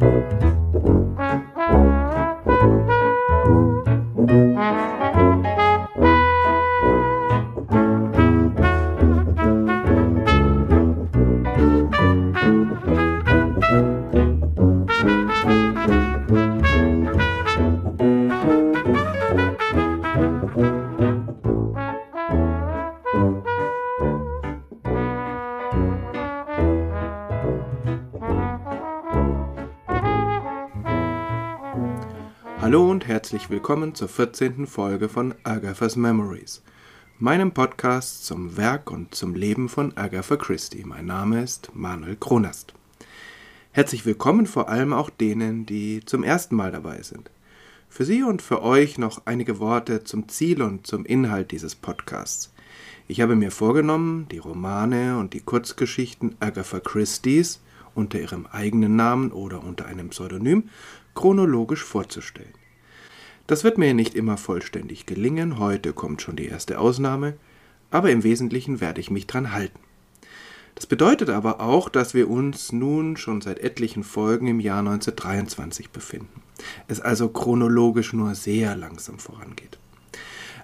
Música willkommen zur 14. Folge von Agatha's Memories, meinem Podcast zum Werk und zum Leben von Agatha Christie. Mein Name ist Manuel Kronast. Herzlich willkommen vor allem auch denen, die zum ersten Mal dabei sind. Für Sie und für euch noch einige Worte zum Ziel und zum Inhalt dieses Podcasts. Ich habe mir vorgenommen, die Romane und die Kurzgeschichten Agatha Christie's unter ihrem eigenen Namen oder unter einem Pseudonym chronologisch vorzustellen. Das wird mir nicht immer vollständig gelingen, heute kommt schon die erste Ausnahme, aber im Wesentlichen werde ich mich dran halten. Das bedeutet aber auch, dass wir uns nun schon seit etlichen Folgen im Jahr 1923 befinden, es also chronologisch nur sehr langsam vorangeht.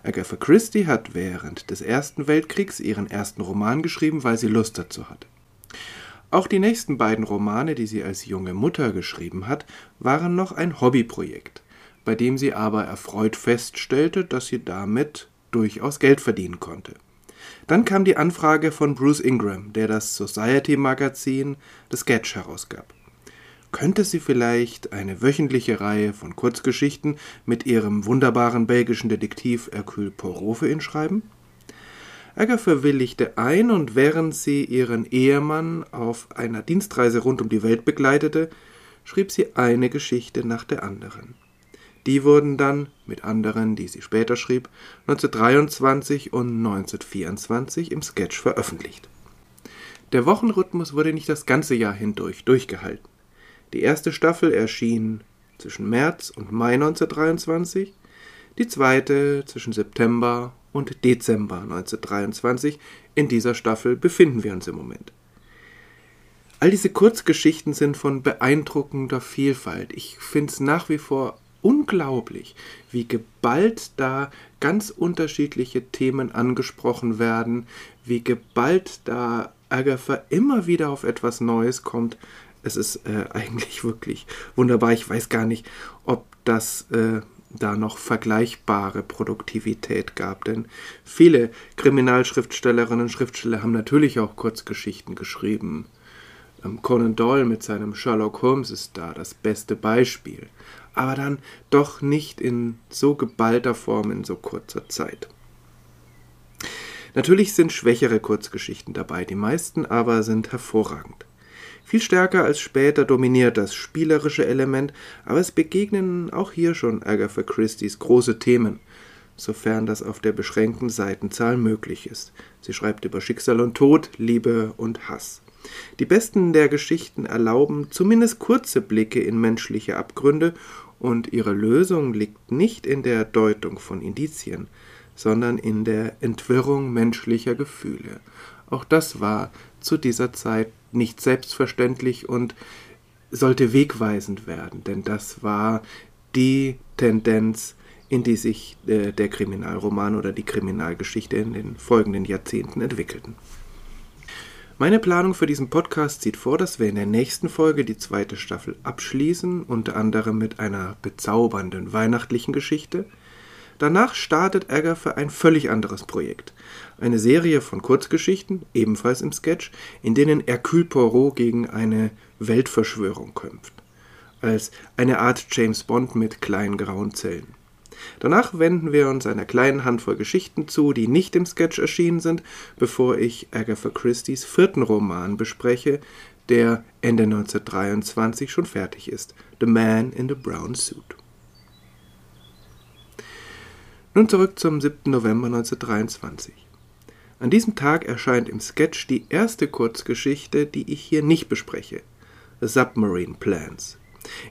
Agatha Christie hat während des Ersten Weltkriegs ihren ersten Roman geschrieben, weil sie Lust dazu hatte. Auch die nächsten beiden Romane, die sie als junge Mutter geschrieben hat, waren noch ein Hobbyprojekt, bei dem sie aber erfreut feststellte, dass sie damit durchaus Geld verdienen konnte. Dann kam die Anfrage von Bruce Ingram, der das Society-Magazin The Sketch herausgab. Könnte sie vielleicht eine wöchentliche Reihe von Kurzgeschichten mit ihrem wunderbaren belgischen Detektiv Hercule Poirot für ihn schreiben? Agatha willigte ein und während sie ihren Ehemann auf einer Dienstreise rund um die Welt begleitete, schrieb sie eine Geschichte nach der anderen. Die wurden dann, mit anderen, die sie später schrieb, 1923 und 1924 im Sketch veröffentlicht. Der Wochenrhythmus wurde nicht das ganze Jahr hindurch durchgehalten. Die erste Staffel erschien zwischen März und Mai 1923, die zweite zwischen September und Dezember 1923. In dieser Staffel befinden wir uns im Moment. All diese Kurzgeschichten sind von beeindruckender Vielfalt. Ich finde es nach wie vor unglaublich, wie geballt da ganz unterschiedliche Themen angesprochen werden, wie geballt da Agatha immer wieder auf etwas Neues kommt. Es ist äh, eigentlich wirklich wunderbar. Ich weiß gar nicht, ob das äh, da noch vergleichbare Produktivität gab. Denn viele Kriminalschriftstellerinnen und Schriftsteller haben natürlich auch Kurzgeschichten geschrieben. Ähm, Conan Doyle mit seinem Sherlock Holmes ist da das beste Beispiel. Aber dann doch nicht in so geballter Form in so kurzer Zeit. Natürlich sind schwächere Kurzgeschichten dabei, die meisten aber sind hervorragend. Viel stärker als später dominiert das spielerische Element, aber es begegnen auch hier schon Agatha Christie's große Themen, sofern das auf der beschränkten Seitenzahl möglich ist. Sie schreibt über Schicksal und Tod, Liebe und Hass. Die besten der Geschichten erlauben zumindest kurze Blicke in menschliche Abgründe, und ihre Lösung liegt nicht in der Deutung von Indizien, sondern in der Entwirrung menschlicher Gefühle. Auch das war zu dieser Zeit nicht selbstverständlich und sollte wegweisend werden, denn das war die Tendenz, in die sich äh, der Kriminalroman oder die Kriminalgeschichte in den folgenden Jahrzehnten entwickelten. Meine Planung für diesen Podcast sieht vor, dass wir in der nächsten Folge die zweite Staffel abschließen, unter anderem mit einer bezaubernden weihnachtlichen Geschichte, Danach startet Agatha ein völlig anderes Projekt. Eine Serie von Kurzgeschichten, ebenfalls im Sketch, in denen Hercule Poirot gegen eine Weltverschwörung kämpft. Als eine Art James Bond mit kleinen grauen Zellen. Danach wenden wir uns einer kleinen Handvoll Geschichten zu, die nicht im Sketch erschienen sind, bevor ich Agatha Christie's vierten Roman bespreche, der Ende 1923 schon fertig ist: The Man in the Brown Suit. Nun zurück zum 7. November 1923. An diesem Tag erscheint im Sketch die erste Kurzgeschichte, die ich hier nicht bespreche: Submarine Plans.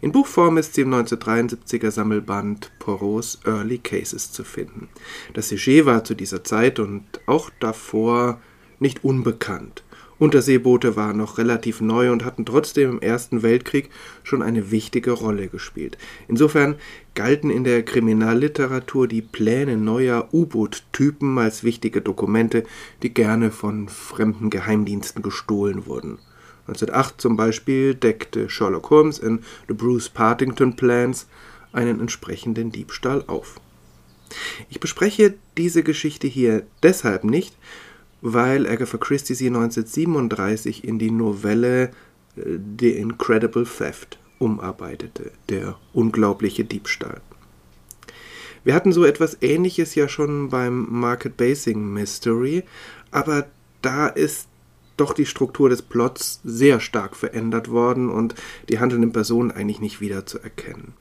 In Buchform ist sie im 1973er Sammelband Poros Early Cases zu finden. Das Sujet war zu dieser Zeit und auch davor nicht unbekannt Unterseeboote waren noch relativ neu und hatten trotzdem im Ersten Weltkrieg schon eine wichtige Rolle gespielt. Insofern galten in der Kriminalliteratur die Pläne neuer U-Boot-Typen als wichtige Dokumente, die gerne von fremden Geheimdiensten gestohlen wurden. 1908 zum Beispiel deckte Sherlock Holmes in The Bruce Partington Plans einen entsprechenden Diebstahl auf. Ich bespreche diese Geschichte hier deshalb nicht, weil Agatha Christie sie 1937 in die Novelle äh, The Incredible Theft umarbeitete, der unglaubliche Diebstahl. Wir hatten so etwas Ähnliches ja schon beim Market Basing Mystery, aber da ist doch die Struktur des Plots sehr stark verändert worden und die handelnden Personen eigentlich nicht wiederzuerkennen.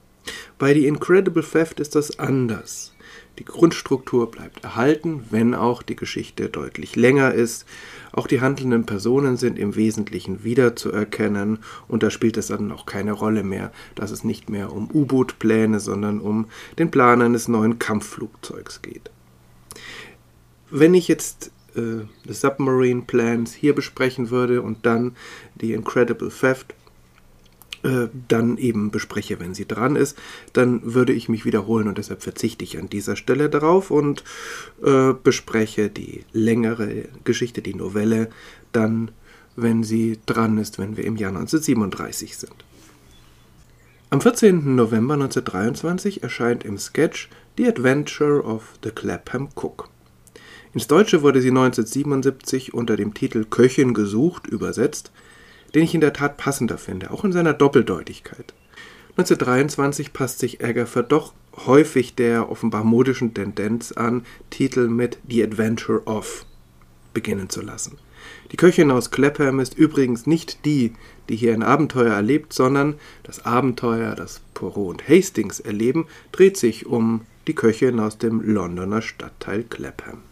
Bei The Incredible Theft ist das anders. Die Grundstruktur bleibt erhalten, wenn auch die Geschichte deutlich länger ist. Auch die handelnden Personen sind im Wesentlichen wiederzuerkennen und da spielt es dann auch keine Rolle mehr, dass es nicht mehr um U-Boot-Pläne, sondern um den Plan eines neuen Kampfflugzeugs geht. Wenn ich jetzt äh, Submarine Plans hier besprechen würde und dann die Incredible Theft, äh, dann eben bespreche, wenn sie dran ist, dann würde ich mich wiederholen und deshalb verzichte ich an dieser Stelle darauf und äh, bespreche die längere Geschichte, die Novelle, dann, wenn sie dran ist, wenn wir im Jahr 1937 sind. Am 14. November 1923 erscheint im Sketch The Adventure of the Clapham Cook. Ins Deutsche wurde sie 1977 unter dem Titel Köchin gesucht übersetzt den ich in der Tat passender finde, auch in seiner Doppeldeutigkeit. 1923 passt sich Agatha doch häufig der offenbar modischen Tendenz an, Titel mit The Adventure of beginnen zu lassen. Die Köchin aus Clapham ist übrigens nicht die, die hier ein Abenteuer erlebt, sondern das Abenteuer, das Poirot und Hastings erleben, dreht sich um die Köchin aus dem Londoner Stadtteil Clapham.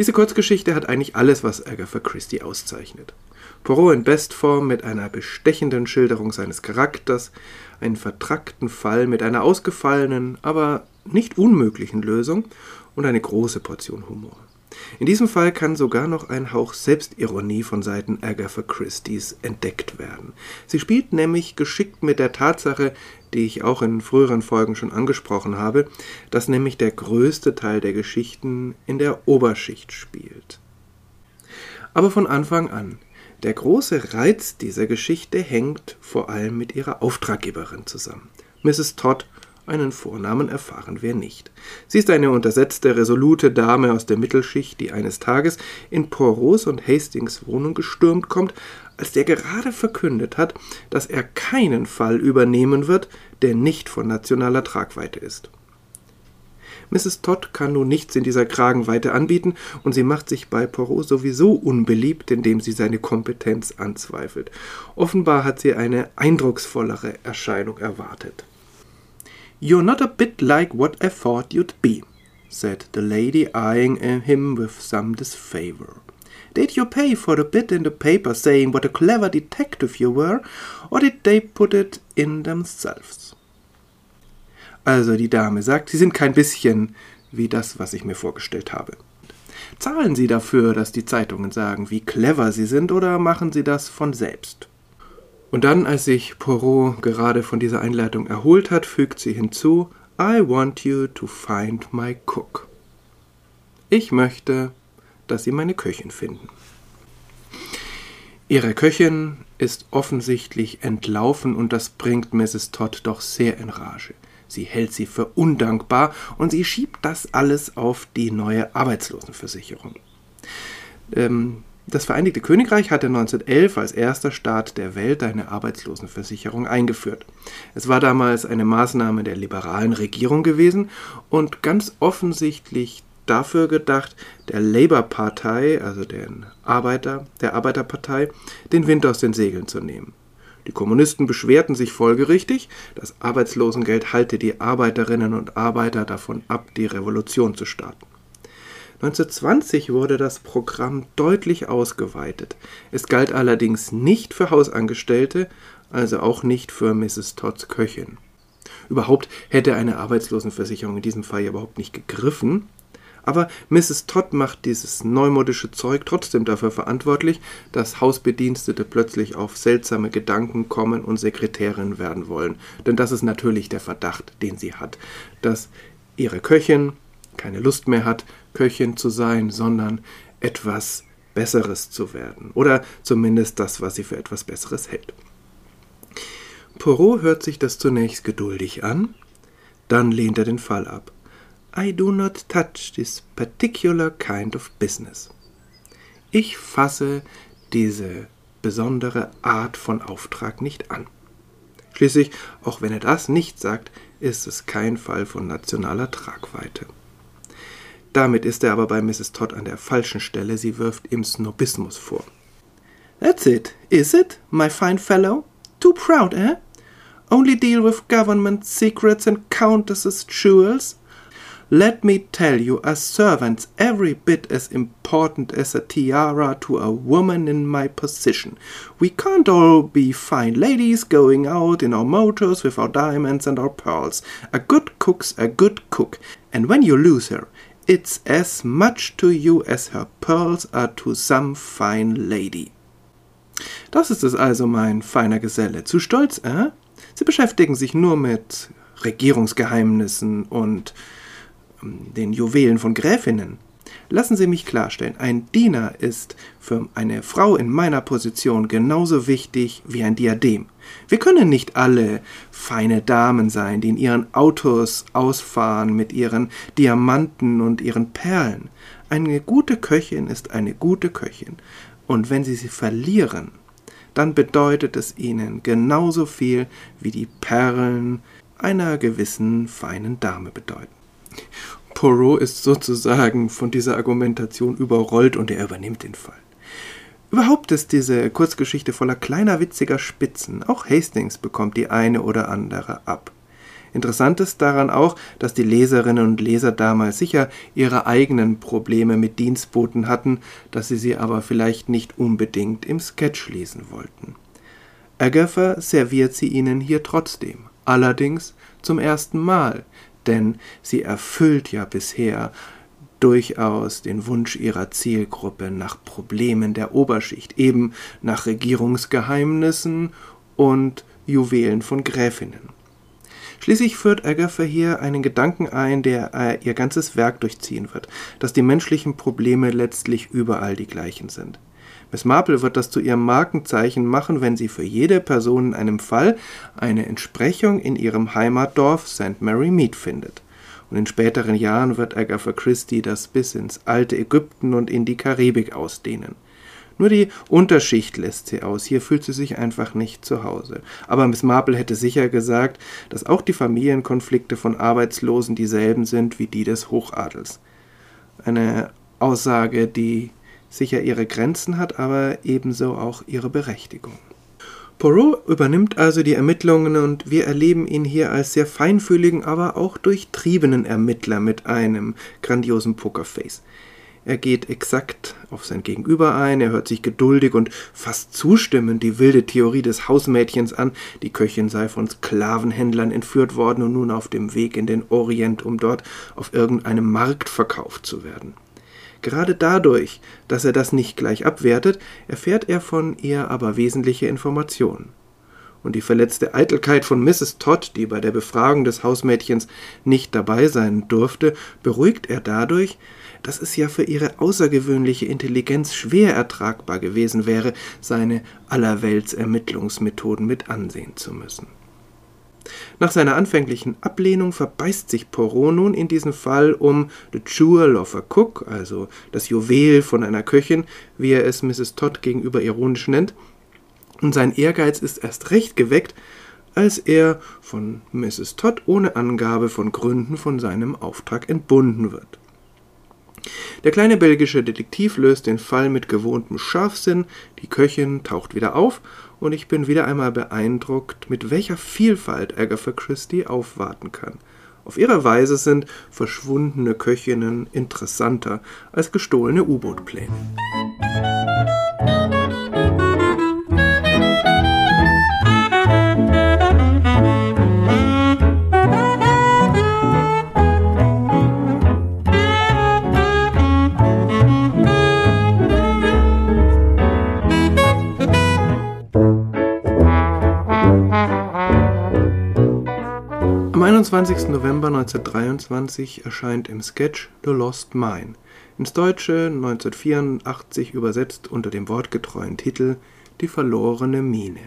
Diese Kurzgeschichte hat eigentlich alles, was Agatha Christie auszeichnet. Poirot in Bestform mit einer bestechenden Schilderung seines Charakters, einen vertrackten Fall mit einer ausgefallenen, aber nicht unmöglichen Lösung und eine große Portion Humor. In diesem Fall kann sogar noch ein Hauch Selbstironie von Seiten Agatha Christie's entdeckt werden. Sie spielt nämlich geschickt mit der Tatsache, die ich auch in früheren Folgen schon angesprochen habe, dass nämlich der größte Teil der Geschichten in der Oberschicht spielt. Aber von Anfang an der große Reiz dieser Geschichte hängt vor allem mit ihrer Auftraggeberin zusammen. Mrs. Todd, einen Vornamen erfahren wir nicht. Sie ist eine untersetzte, resolute Dame aus der Mittelschicht, die eines Tages in Poros und Hastings Wohnung gestürmt kommt, als der gerade verkündet hat, dass er keinen Fall übernehmen wird, der nicht von nationaler Tragweite ist. Mrs. Todd kann nun nichts in dieser Kragenweite anbieten und sie macht sich bei Poirot sowieso unbeliebt, indem sie seine Kompetenz anzweifelt. Offenbar hat sie eine eindrucksvollere Erscheinung erwartet. You're not a bit like what I thought you'd be, said the lady, eyeing him with some disfavor. Did you pay for the bit in the paper saying what a clever detective you were, or did they put it in themselves? Also die Dame sagt, Sie sind kein bisschen wie das, was ich mir vorgestellt habe. Zahlen Sie dafür, dass die Zeitungen sagen, wie clever Sie sind, oder machen Sie das von selbst? Und dann, als sich Poirot gerade von dieser Einleitung erholt hat, fügt sie hinzu, I want you to find my cook. Ich möchte, dass Sie meine Köchin finden. Ihre Köchin ist offensichtlich entlaufen und das bringt Mrs. Todd doch sehr in Rage. Sie hält sie für undankbar und sie schiebt das alles auf die neue Arbeitslosenversicherung. Ähm, das Vereinigte Königreich hatte 1911 als erster Staat der Welt eine Arbeitslosenversicherung eingeführt. Es war damals eine Maßnahme der liberalen Regierung gewesen und ganz offensichtlich dafür gedacht, der Labour-Partei, also den Arbeiter, der Arbeiterpartei, den Wind aus den Segeln zu nehmen. Die Kommunisten beschwerten sich folgerichtig, das Arbeitslosengeld halte die Arbeiterinnen und Arbeiter davon ab, die Revolution zu starten. 1920 wurde das Programm deutlich ausgeweitet. Es galt allerdings nicht für Hausangestellte, also auch nicht für Mrs. Todds Köchin. Überhaupt hätte eine Arbeitslosenversicherung in diesem Fall überhaupt nicht gegriffen, Aber Mrs. Todd macht dieses neumodische Zeug trotzdem dafür verantwortlich, dass Hausbedienstete plötzlich auf seltsame Gedanken kommen und Sekretärin werden wollen. Denn das ist natürlich der Verdacht, den sie hat, dass ihre Köchin keine Lust mehr hat, Köchin zu sein, sondern etwas Besseres zu werden. Oder zumindest das, was sie für etwas Besseres hält. Poirot hört sich das zunächst geduldig an, dann lehnt er den Fall ab. I do not touch this particular kind of business. Ich fasse diese besondere Art von Auftrag nicht an. Schließlich, auch wenn er das nicht sagt, ist es kein Fall von nationaler Tragweite. Damit ist er aber bei Mrs. Todd an der falschen Stelle, sie wirft ihm Snobismus vor. That's it, is it, my fine fellow? Too proud, eh? Only deal with government secrets and countesses' jewels? Let me tell you, a servant's every bit as important as a tiara to a woman in my position. We can't all be fine ladies going out in our motors with our diamonds and our pearls. A good cook's a good cook, and when you lose her, it's as much to you as her pearls are to some fine lady. Das ist es also, mein feiner Geselle. Zu stolz, äh? Sie beschäftigen sich nur mit Regierungsgeheimnissen und den Juwelen von Gräfinnen. Lassen Sie mich klarstellen, ein Diener ist für eine Frau in meiner Position genauso wichtig wie ein Diadem. Wir können nicht alle feine Damen sein, die in ihren Autos ausfahren mit ihren Diamanten und ihren Perlen. Eine gute Köchin ist eine gute Köchin, und wenn Sie sie verlieren, dann bedeutet es ihnen genauso viel wie die Perlen einer gewissen feinen Dame bedeuten. Poirot ist sozusagen von dieser Argumentation überrollt und er übernimmt den Fall. Überhaupt ist diese Kurzgeschichte voller kleiner witziger Spitzen. Auch Hastings bekommt die eine oder andere ab. Interessant ist daran auch, dass die Leserinnen und Leser damals sicher ihre eigenen Probleme mit Dienstboten hatten, dass sie sie aber vielleicht nicht unbedingt im Sketch lesen wollten. Agatha serviert sie ihnen hier trotzdem, allerdings zum ersten Mal, denn sie erfüllt ja bisher durchaus den Wunsch ihrer Zielgruppe nach Problemen der Oberschicht, eben nach Regierungsgeheimnissen und Juwelen von Gräfinnen. Schließlich führt Agatha hier einen Gedanken ein, der äh, ihr ganzes Werk durchziehen wird, dass die menschlichen Probleme letztlich überall die gleichen sind. Miss Marple wird das zu ihrem Markenzeichen machen, wenn sie für jede Person in einem Fall eine Entsprechung in ihrem Heimatdorf St. Mary Mead findet. Und in späteren Jahren wird Agatha Christie das bis ins alte Ägypten und in die Karibik ausdehnen. Nur die Unterschicht lässt sie aus. Hier fühlt sie sich einfach nicht zu Hause. Aber Miss Marple hätte sicher gesagt, dass auch die Familienkonflikte von Arbeitslosen dieselben sind wie die des Hochadels. Eine Aussage, die sicher ihre Grenzen hat, aber ebenso auch ihre Berechtigung. Poirot übernimmt also die Ermittlungen und wir erleben ihn hier als sehr feinfühligen, aber auch durchtriebenen Ermittler mit einem grandiosen Pokerface. Er geht exakt auf sein Gegenüber ein, er hört sich geduldig und fast zustimmend die wilde Theorie des Hausmädchens an, die Köchin sei von Sklavenhändlern entführt worden und nun auf dem Weg in den Orient, um dort auf irgendeinem Markt verkauft zu werden. Gerade dadurch, dass er das nicht gleich abwertet, erfährt er von ihr aber wesentliche Informationen. Und die verletzte Eitelkeit von Mrs. Todd, die bei der Befragung des Hausmädchens nicht dabei sein durfte, beruhigt er dadurch, dass es ja für ihre außergewöhnliche Intelligenz schwer ertragbar gewesen wäre, seine Allerweltsermittlungsmethoden mit ansehen zu müssen. Nach seiner anfänglichen Ablehnung verbeißt sich Poirot nun in diesem Fall um The Jewel of a Cook, also das Juwel von einer Köchin, wie er es Mrs. Todd gegenüber ironisch nennt, und sein Ehrgeiz ist erst recht geweckt, als er von Mrs. Todd ohne Angabe von Gründen von seinem Auftrag entbunden wird. Der kleine belgische Detektiv löst den Fall mit gewohntem Scharfsinn, die Köchin taucht wieder auf und ich bin wieder einmal beeindruckt, mit welcher Vielfalt Agatha Christie aufwarten kann. Auf ihre Weise sind verschwundene Köchinnen interessanter als gestohlene U-Boot-Pläne. Am 21. November 1923 erscheint im Sketch The Lost Mine, ins Deutsche 1984 übersetzt unter dem wortgetreuen Titel Die verlorene Mine.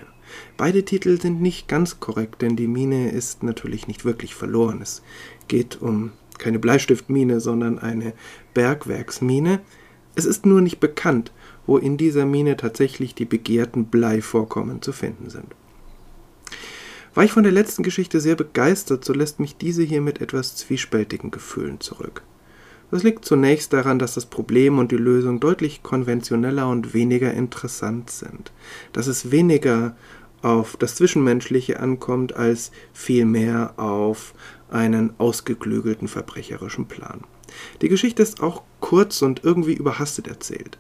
Beide Titel sind nicht ganz korrekt, denn die Mine ist natürlich nicht wirklich verloren. Es geht um keine Bleistiftmine, sondern eine Bergwerksmine. Es ist nur nicht bekannt, wo in dieser Mine tatsächlich die begehrten Bleivorkommen zu finden sind. War ich von der letzten Geschichte sehr begeistert, so lässt mich diese hier mit etwas zwiespältigen Gefühlen zurück. Das liegt zunächst daran, dass das Problem und die Lösung deutlich konventioneller und weniger interessant sind, dass es weniger auf das Zwischenmenschliche ankommt, als vielmehr auf einen ausgeklügelten verbrecherischen Plan. Die Geschichte ist auch kurz und irgendwie überhastet erzählt.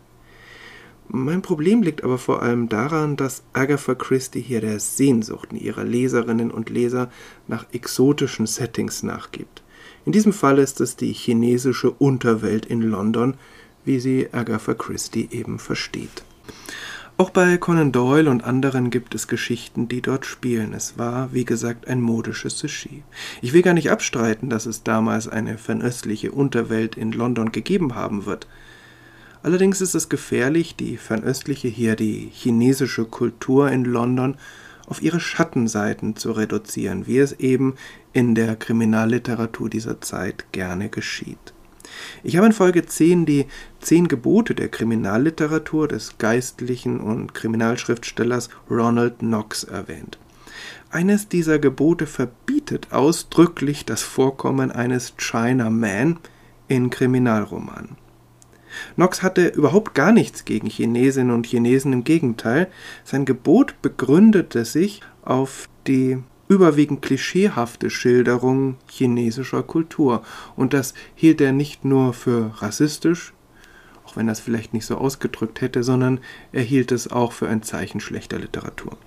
Mein Problem liegt aber vor allem daran, dass Agatha Christie hier der Sehnsucht ihrer Leserinnen und Leser nach exotischen Settings nachgibt. In diesem Fall ist es die chinesische Unterwelt in London, wie sie Agatha Christie eben versteht. Auch bei Conan Doyle und anderen gibt es Geschichten, die dort spielen. Es war, wie gesagt, ein modisches Sushi. Ich will gar nicht abstreiten, dass es damals eine fernöstliche Unterwelt in London gegeben haben wird. Allerdings ist es gefährlich, die fernöstliche hier, die chinesische Kultur in London, auf ihre Schattenseiten zu reduzieren, wie es eben in der Kriminalliteratur dieser Zeit gerne geschieht. Ich habe in Folge 10 die zehn Gebote der Kriminalliteratur des geistlichen und Kriminalschriftstellers Ronald Knox erwähnt. Eines dieser Gebote verbietet ausdrücklich das Vorkommen eines Chinaman in Kriminalromanen. Knox hatte überhaupt gar nichts gegen Chinesinnen und Chinesen, im Gegenteil, sein Gebot begründete sich auf die überwiegend klischeehafte Schilderung chinesischer Kultur. Und das hielt er nicht nur für rassistisch, auch wenn er es vielleicht nicht so ausgedrückt hätte, sondern er hielt es auch für ein Zeichen schlechter Literatur.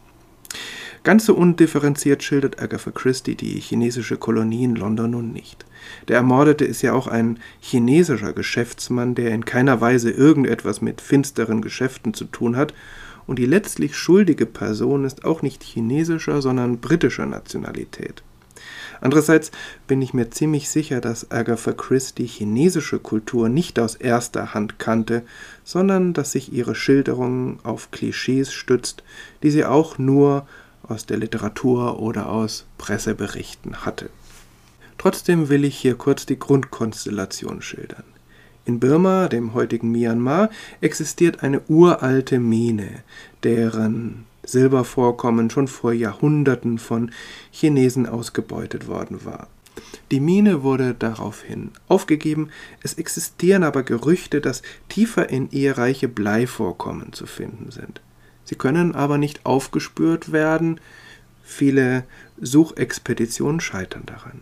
Ganz so undifferenziert schildert Agatha Christie die chinesische Kolonie in London nun nicht. Der Ermordete ist ja auch ein chinesischer Geschäftsmann, der in keiner Weise irgendetwas mit finsteren Geschäften zu tun hat und die letztlich schuldige Person ist auch nicht chinesischer, sondern britischer Nationalität. Andererseits bin ich mir ziemlich sicher, dass Agatha Christie chinesische Kultur nicht aus erster Hand kannte, sondern dass sich ihre Schilderung auf Klischees stützt, die sie auch nur aus der Literatur oder aus Presseberichten hatte. Trotzdem will ich hier kurz die Grundkonstellation schildern. In Birma, dem heutigen Myanmar, existiert eine uralte Mine, deren Silbervorkommen schon vor Jahrhunderten von Chinesen ausgebeutet worden war. Die Mine wurde daraufhin aufgegeben, es existieren aber Gerüchte, dass tiefer in ihr reiche Bleivorkommen zu finden sind. Sie können aber nicht aufgespürt werden, viele Suchexpeditionen scheitern daran.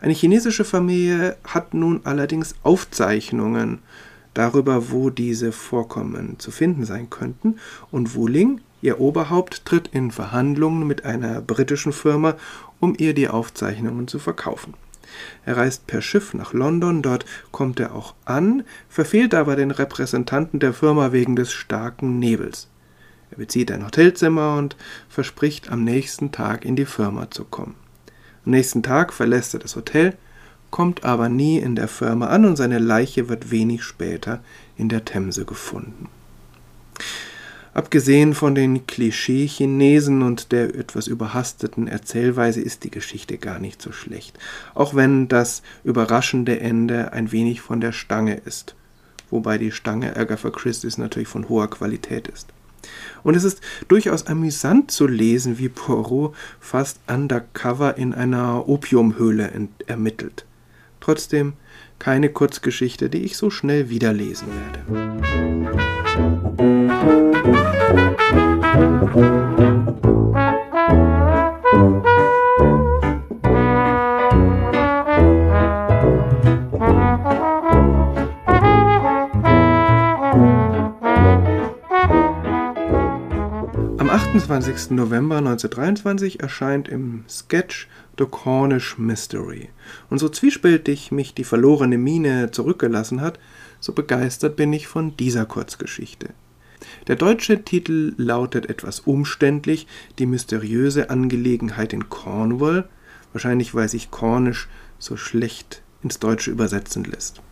Eine chinesische Familie hat nun allerdings Aufzeichnungen darüber, wo diese Vorkommen zu finden sein könnten, und Wuling, ihr Oberhaupt, tritt in Verhandlungen mit einer britischen Firma, um ihr die Aufzeichnungen zu verkaufen. Er reist per Schiff nach London, dort kommt er auch an, verfehlt aber den Repräsentanten der Firma wegen des starken Nebels. Er bezieht ein Hotelzimmer und verspricht, am nächsten Tag in die Firma zu kommen. Am nächsten Tag verlässt er das Hotel, kommt aber nie in der Firma an und seine Leiche wird wenig später in der Themse gefunden. Abgesehen von den Klischee-Chinesen und der etwas überhasteten Erzählweise ist die Geschichte gar nicht so schlecht, auch wenn das überraschende Ende ein wenig von der Stange ist, wobei die Stange Agatha Christie's natürlich von hoher Qualität ist. Und es ist durchaus amüsant zu lesen, wie Poirot fast undercover in einer Opiumhöhle ermittelt. Trotzdem keine Kurzgeschichte, die ich so schnell wieder lesen werde. Am 28. November 1923 erscheint im Sketch The Cornish Mystery. Und so zwiespältig mich die verlorene Mine zurückgelassen hat, so begeistert bin ich von dieser Kurzgeschichte. Der deutsche Titel lautet etwas umständlich Die mysteriöse Angelegenheit in Cornwall, wahrscheinlich weil sich Cornish so schlecht ins Deutsche übersetzen lässt.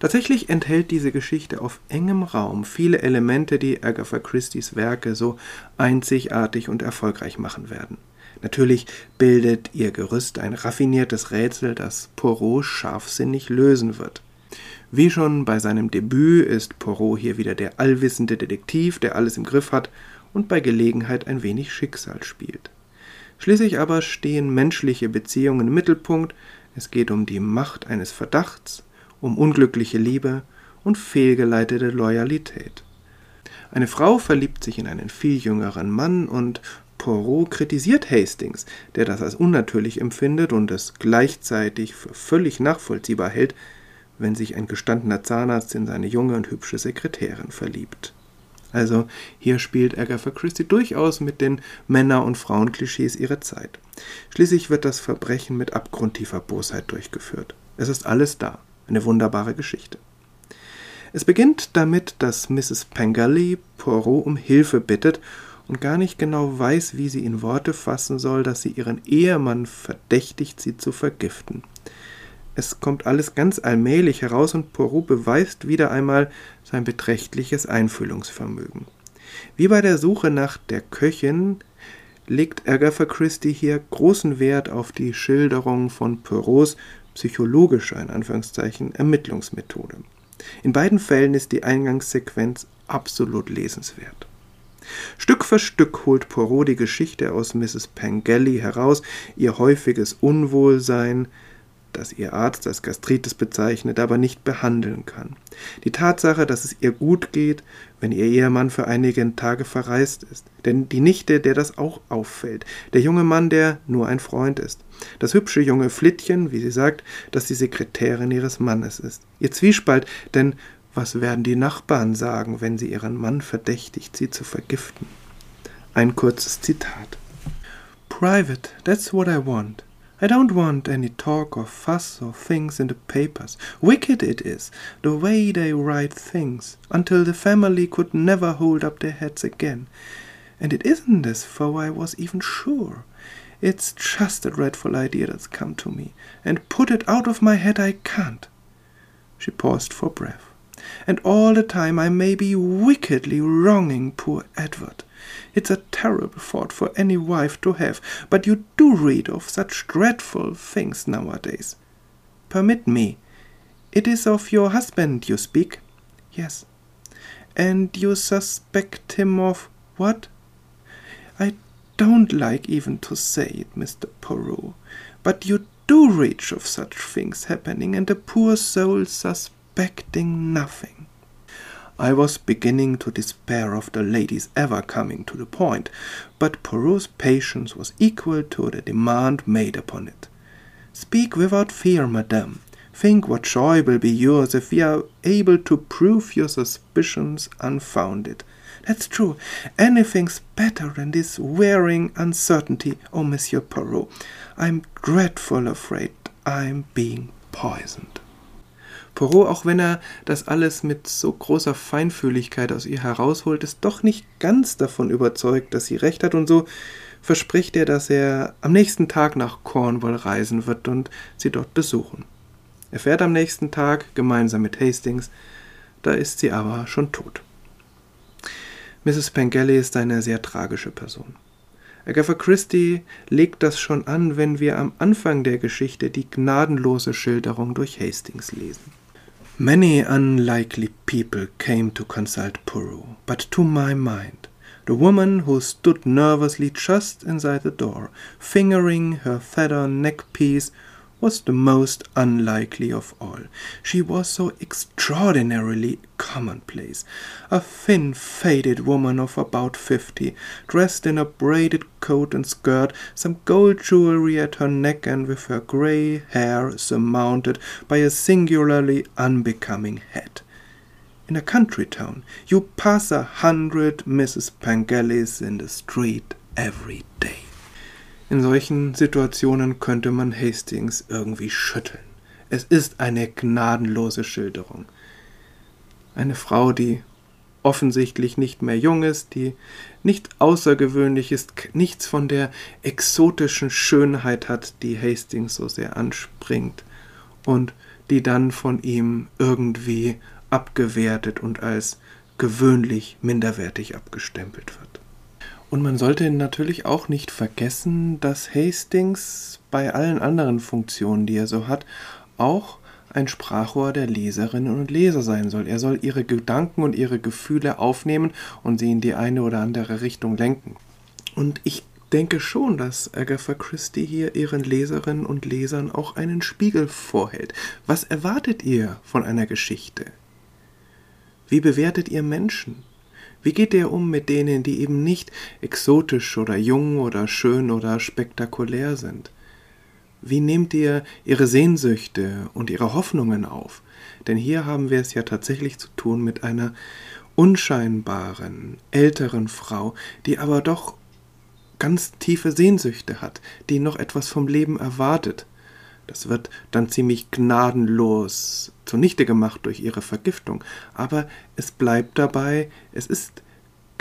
Tatsächlich enthält diese Geschichte auf engem Raum viele Elemente, die Agatha Christie's Werke so einzigartig und erfolgreich machen werden. Natürlich bildet ihr Gerüst ein raffiniertes Rätsel, das Poirot scharfsinnig lösen wird. Wie schon bei seinem Debüt ist Poirot hier wieder der allwissende Detektiv, der alles im Griff hat und bei Gelegenheit ein wenig Schicksal spielt. Schließlich aber stehen menschliche Beziehungen im Mittelpunkt, es geht um die Macht eines Verdachts, um unglückliche Liebe und fehlgeleitete Loyalität. Eine Frau verliebt sich in einen viel jüngeren Mann und Poirot kritisiert Hastings, der das als unnatürlich empfindet und es gleichzeitig für völlig nachvollziehbar hält, wenn sich ein gestandener Zahnarzt in seine junge und hübsche Sekretärin verliebt. Also hier spielt Agatha Christie durchaus mit den Männer- und Frauenklischees ihrer Zeit. Schließlich wird das Verbrechen mit abgrundtiefer Bosheit durchgeführt. Es ist alles da. Eine wunderbare Geschichte. Es beginnt damit, dass Mrs. Pengelly Poirot um Hilfe bittet und gar nicht genau weiß, wie sie in Worte fassen soll, dass sie ihren Ehemann verdächtigt, sie zu vergiften. Es kommt alles ganz allmählich heraus und Poirot beweist wieder einmal sein beträchtliches Einfühlungsvermögen. Wie bei der Suche nach der Köchin legt Agatha Christie hier großen Wert auf die Schilderung von Poirots psychologischer in Anführungszeichen Ermittlungsmethode. In beiden Fällen ist die Eingangssequenz absolut lesenswert. Stück für Stück holt Poirot die Geschichte aus Mrs. Pengelly heraus, ihr häufiges Unwohlsein, das ihr Arzt als Gastritis bezeichnet, aber nicht behandeln kann. Die Tatsache, dass es ihr gut geht, wenn ihr Ehemann für einige Tage verreist ist. Denn die Nichte, der das auch auffällt. Der junge Mann, der nur ein Freund ist. Das hübsche junge Flittchen, wie sie sagt, dass die Sekretärin ihres Mannes ist. Ihr Zwiespalt, denn was werden die Nachbarn sagen, wenn sie ihren Mann verdächtigt, sie zu vergiften? Ein kurzes Zitat. Private, that's what I want. I don't want any talk or fuss or things in the papers. Wicked it is, the way they write things, until the family could never hold up their heads again. And it isn't as though I was even sure. It's just a dreadful idea that's come to me, and put it out of my head I can't. She paused for breath. And all the time I may be wickedly wronging poor Edward. It's a terrible thought for any wife to have, but you do read of such dreadful things nowadays. Permit me. It is of your husband you speak? Yes. And you suspect him of what? I don't like even to say it, Mr. Poirot, but you do read of such things happening, and a poor soul suspecting nothing. I was beginning to despair of the lady's ever coming to the point, but Poirot's patience was equal to the demand made upon it. Speak without fear, madame. Think what joy will be yours if we are able to prove your suspicions unfounded. That's true. Anything's better than this wearing uncertainty, oh, Monsieur Poirot. I'm dreadful afraid I'm being poisoned. Poirot, auch wenn er das alles mit so großer Feinfühligkeit aus ihr herausholt, ist doch nicht ganz davon überzeugt, dass sie recht hat und so verspricht er, dass er am nächsten Tag nach Cornwall reisen wird und sie dort besuchen. Er fährt am nächsten Tag gemeinsam mit Hastings, da ist sie aber schon tot. Mrs. Pengelly ist eine sehr tragische Person. Agatha Christie legt das schon an, wenn wir am Anfang der Geschichte die gnadenlose Schilderung durch Hastings lesen. Many unlikely people came to consult Puru, but to my mind, the woman who stood nervously just inside the door, fingering her feather neckpiece, was the most unlikely of all. She was so extraordinarily commonplace. A thin, faded woman of about fifty, dressed in a braided coat and skirt, some gold jewelry at her neck, and with her grey hair surmounted by a singularly unbecoming hat. In a country town, you pass a hundred Mrs. Pangelis in the street every. In solchen Situationen könnte man Hastings irgendwie schütteln. Es ist eine gnadenlose Schilderung. Eine Frau, die offensichtlich nicht mehr jung ist, die nicht außergewöhnlich ist, nichts von der exotischen Schönheit hat, die Hastings so sehr anspringt und die dann von ihm irgendwie abgewertet und als gewöhnlich minderwertig abgestempelt wird. Und man sollte natürlich auch nicht vergessen, dass Hastings bei allen anderen Funktionen, die er so hat, auch ein Sprachrohr der Leserinnen und Leser sein soll. Er soll ihre Gedanken und ihre Gefühle aufnehmen und sie in die eine oder andere Richtung lenken. Und ich denke schon, dass Agatha Christie hier ihren Leserinnen und Lesern auch einen Spiegel vorhält. Was erwartet ihr von einer Geschichte? Wie bewertet ihr Menschen? Wie geht ihr um mit denen, die eben nicht exotisch oder jung oder schön oder spektakulär sind? Wie nehmt ihr ihre Sehnsüchte und ihre Hoffnungen auf? Denn hier haben wir es ja tatsächlich zu tun mit einer unscheinbaren, älteren Frau, die aber doch ganz tiefe Sehnsüchte hat, die noch etwas vom Leben erwartet. Das wird dann ziemlich gnadenlos zunichte gemacht durch ihre Vergiftung, aber es bleibt dabei, es ist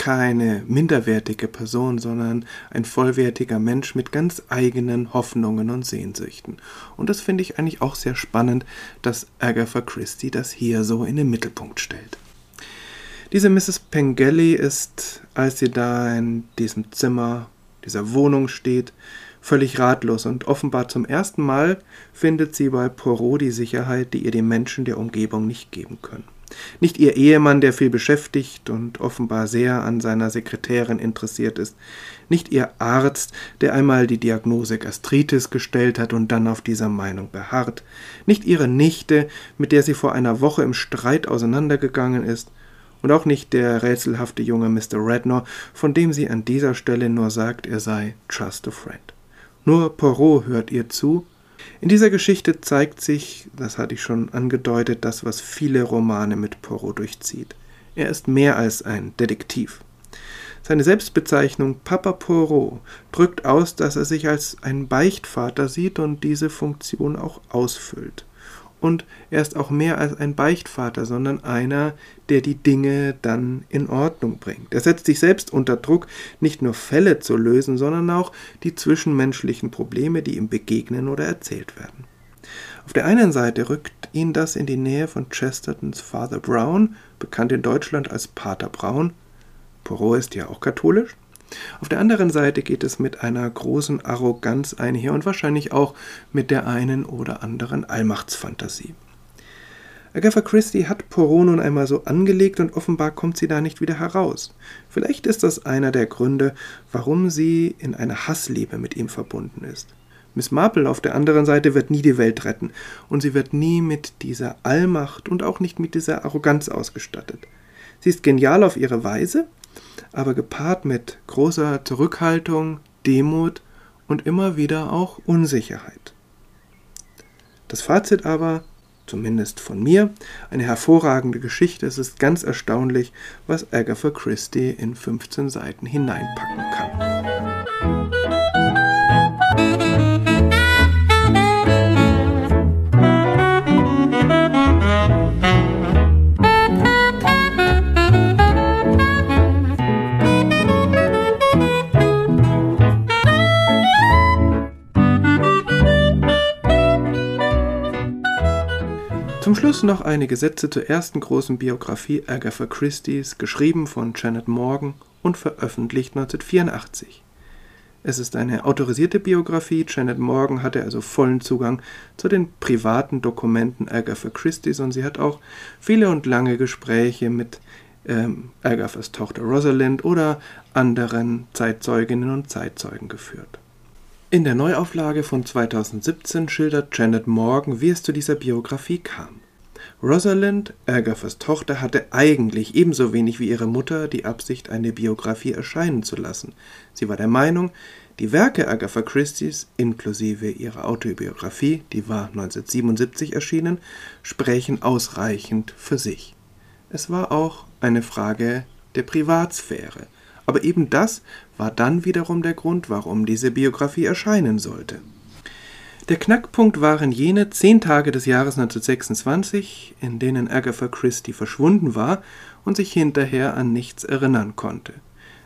keine minderwertige Person, sondern ein vollwertiger Mensch mit ganz eigenen Hoffnungen und Sehnsüchten. Und das finde ich eigentlich auch sehr spannend, dass Agatha Christie das hier so in den Mittelpunkt stellt. Diese Mrs. Pengelly ist, als sie da in diesem Zimmer, dieser Wohnung steht, völlig ratlos und offenbar zum ersten Mal findet sie bei Poirot die Sicherheit, die ihr die Menschen der Umgebung nicht geben können. Nicht ihr Ehemann, der viel beschäftigt und offenbar sehr an seiner Sekretärin interessiert ist. Nicht ihr Arzt, der einmal die Diagnose Gastritis gestellt hat und dann auf dieser Meinung beharrt. Nicht ihre Nichte, mit der sie vor einer Woche im Streit auseinandergegangen ist. Und auch nicht der rätselhafte junge Mr. Rednor, von dem sie an dieser Stelle nur sagt, er sei just a friend. Nur Poirot hört ihr zu in dieser Geschichte zeigt sich, das hatte ich schon angedeutet, das, was viele Romane mit Poirot durchzieht. Er ist mehr als ein Detektiv. Seine Selbstbezeichnung Papa Poirot drückt aus, dass er sich als ein Beichtvater sieht und diese Funktion auch ausfüllt und er ist auch mehr als ein Beichtvater, sondern einer, der die Dinge dann in Ordnung bringt. Er setzt sich selbst unter Druck, nicht nur Fälle zu lösen, sondern auch die zwischenmenschlichen Probleme, die ihm begegnen oder erzählt werden. Auf der einen Seite rückt ihn das in die Nähe von Chestertons Father Brown, bekannt in Deutschland als Pater Brown. Poirot ist ja auch katholisch. Auf der anderen Seite geht es mit einer großen Arroganz einher und wahrscheinlich auch mit der einen oder anderen Allmachtsfantasie. Agatha Christie hat Poirot nun einmal so angelegt und offenbar kommt sie da nicht wieder heraus. Vielleicht ist das einer der Gründe, warum sie in einer Hassliebe mit ihm verbunden ist. Miss Marple auf der anderen Seite wird nie die Welt retten und sie wird nie mit dieser Allmacht und auch nicht mit dieser Arroganz ausgestattet. Sie ist genial auf ihre Weise, aber gepaart mit großer Zurückhaltung, Demut und immer wieder auch Unsicherheit. Das Fazit aber, zumindest von mir, eine hervorragende Geschichte. Es ist ganz erstaunlich, was Agatha Christie in 15 Seiten hineinpacken kann. Zum Schluss noch einige Sätze zur ersten großen Biografie Agatha Christie's, geschrieben von Janet Morgan und veröffentlicht 1984. Es ist eine autorisierte Biografie. Janet Morgan hatte also vollen Zugang zu den privaten Dokumenten Agatha Christie's und sie hat auch viele und lange Gespräche mit ähm, Agathas Tochter Rosalind oder anderen Zeitzeuginnen und Zeitzeugen geführt. In der Neuauflage von 2017 schildert Janet Morgan, wie es zu dieser Biografie kam. Rosalind, Agathas Tochter, hatte eigentlich ebenso wenig wie ihre Mutter die Absicht, eine Biografie erscheinen zu lassen. Sie war der Meinung, die Werke Agatha Christie's, inklusive ihrer Autobiografie, die war 1977 erschienen, sprechen ausreichend für sich. Es war auch eine Frage der Privatsphäre. Aber eben das war dann wiederum der Grund, warum diese Biografie erscheinen sollte. Der Knackpunkt waren jene zehn Tage des Jahres 1926, in denen Agatha Christie verschwunden war und sich hinterher an nichts erinnern konnte.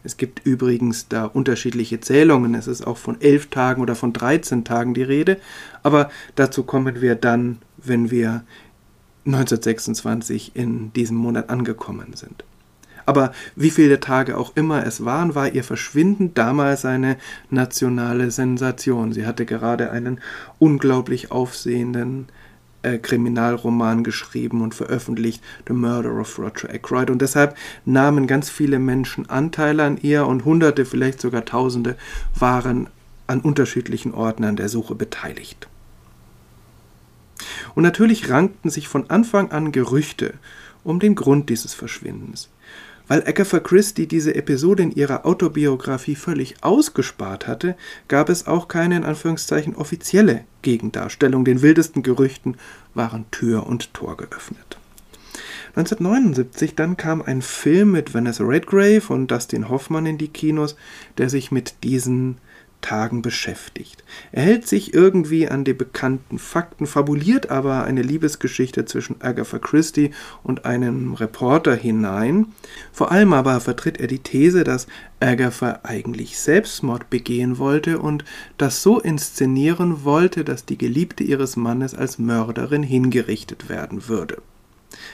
Es gibt übrigens da unterschiedliche Zählungen. Es ist auch von elf Tagen oder von 13 Tagen die Rede. Aber dazu kommen wir dann, wenn wir 1926 in diesem Monat angekommen sind. Aber wie viele Tage auch immer es waren, war ihr Verschwinden damals eine nationale Sensation. Sie hatte gerade einen unglaublich aufsehenden äh, Kriminalroman geschrieben und veröffentlicht, The Murder of Roger Ackroyd. Und deshalb nahmen ganz viele Menschen Anteil an ihr und Hunderte, vielleicht sogar Tausende waren an unterschiedlichen Orten an der Suche beteiligt. Und natürlich rankten sich von Anfang an Gerüchte um den Grund dieses Verschwindens. Weil Agatha Christie diese Episode in ihrer Autobiografie völlig ausgespart hatte, gab es auch keine in Anführungszeichen offizielle Gegendarstellung. Den wildesten Gerüchten waren Tür und Tor geöffnet. 1979 dann kam ein Film mit Vanessa Redgrave und Dustin Hoffmann in die Kinos, der sich mit diesen Tagen beschäftigt. Er hält sich irgendwie an die bekannten Fakten, fabuliert aber eine Liebesgeschichte zwischen Agatha Christie und einem Reporter hinein. Vor allem aber vertritt er die These, dass Agatha eigentlich Selbstmord begehen wollte und das so inszenieren wollte, dass die Geliebte ihres Mannes als Mörderin hingerichtet werden würde.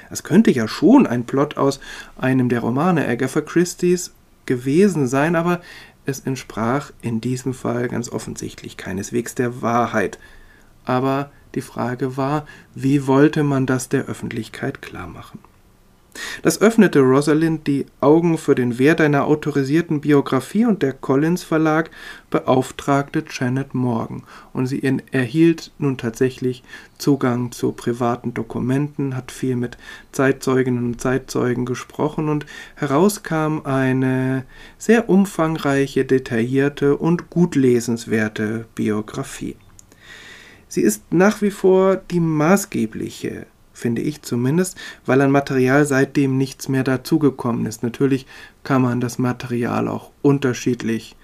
Es könnte ja schon ein Plot aus einem der Romane Agatha Christie's gewesen sein, aber es entsprach in diesem Fall ganz offensichtlich keineswegs der Wahrheit. Aber die Frage war, wie wollte man das der Öffentlichkeit klarmachen? Das öffnete Rosalind die Augen für den Wert einer autorisierten Biografie und der Collins Verlag beauftragte Janet Morgan und sie erhielt nun tatsächlich Zugang zu privaten Dokumenten, hat viel mit Zeitzeuginnen und Zeitzeugen gesprochen und heraus kam eine sehr umfangreiche, detaillierte und gut lesenswerte Biografie. Sie ist nach wie vor die maßgebliche finde ich zumindest, weil an Material seitdem nichts mehr dazugekommen ist. Natürlich kann man das Material auch unterschiedlich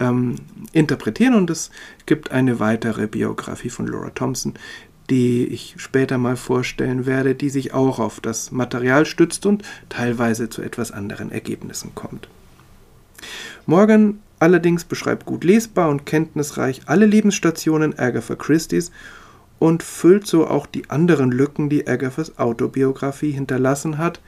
ähm, interpretieren und es gibt eine weitere Biografie von Laura Thompson, die ich später mal vorstellen werde, die sich auch auf das Material stützt und teilweise zu etwas anderen Ergebnissen kommt. Morgan allerdings beschreibt gut lesbar und kenntnisreich alle Lebensstationen Agatha Christie's und füllt so auch die anderen Lücken, die Agathas Autobiografie hinterlassen hat,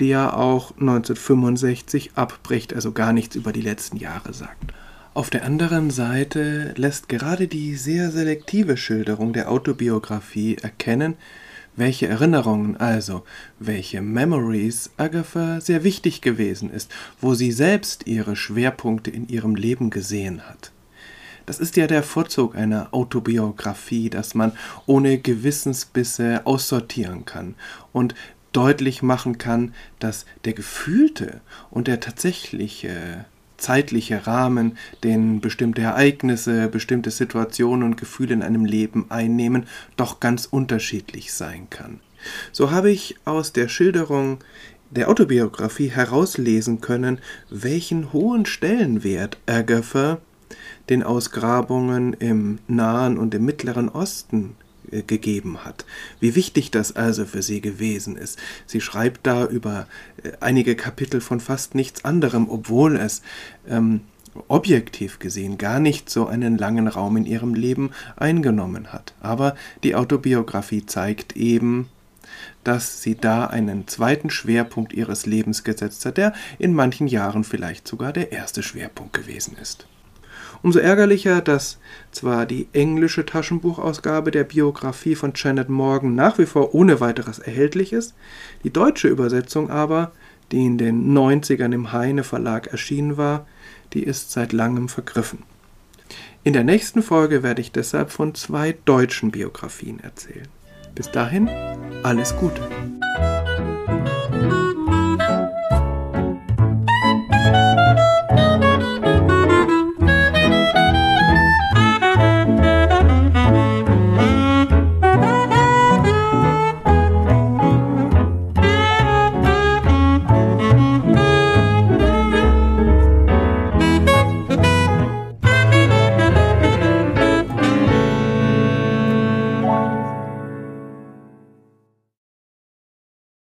die ja auch 1965 abbricht, also gar nichts über die letzten Jahre sagt. Auf der anderen Seite lässt gerade die sehr selektive Schilderung der Autobiografie erkennen, welche Erinnerungen, also welche Memories Agatha sehr wichtig gewesen ist, wo sie selbst ihre Schwerpunkte in ihrem Leben gesehen hat. Das ist ja der Vorzug einer Autobiografie, dass man ohne Gewissensbisse aussortieren kann und deutlich machen kann, dass der gefühlte und der tatsächliche zeitliche Rahmen, den bestimmte Ereignisse, bestimmte Situationen und Gefühle in einem Leben einnehmen, doch ganz unterschiedlich sein kann. So habe ich aus der Schilderung der Autobiografie herauslesen können, welchen hohen Stellenwert Agatha den Ausgrabungen im Nahen und im Mittleren Osten äh, gegeben hat. Wie wichtig das also für sie gewesen ist. Sie schreibt da über äh, einige Kapitel von fast nichts anderem, obwohl es ähm, objektiv gesehen gar nicht so einen langen Raum in ihrem Leben eingenommen hat. Aber die Autobiografie zeigt eben, dass sie da einen zweiten Schwerpunkt ihres Lebens gesetzt hat, der in manchen Jahren vielleicht sogar der erste Schwerpunkt gewesen ist. Umso ärgerlicher, dass zwar die englische Taschenbuchausgabe der Biografie von Janet Morgan nach wie vor ohne weiteres erhältlich ist, die deutsche Übersetzung aber, die in den 90ern im Heine Verlag erschienen war, die ist seit langem vergriffen. In der nächsten Folge werde ich deshalb von zwei deutschen Biografien erzählen. Bis dahin, alles Gute.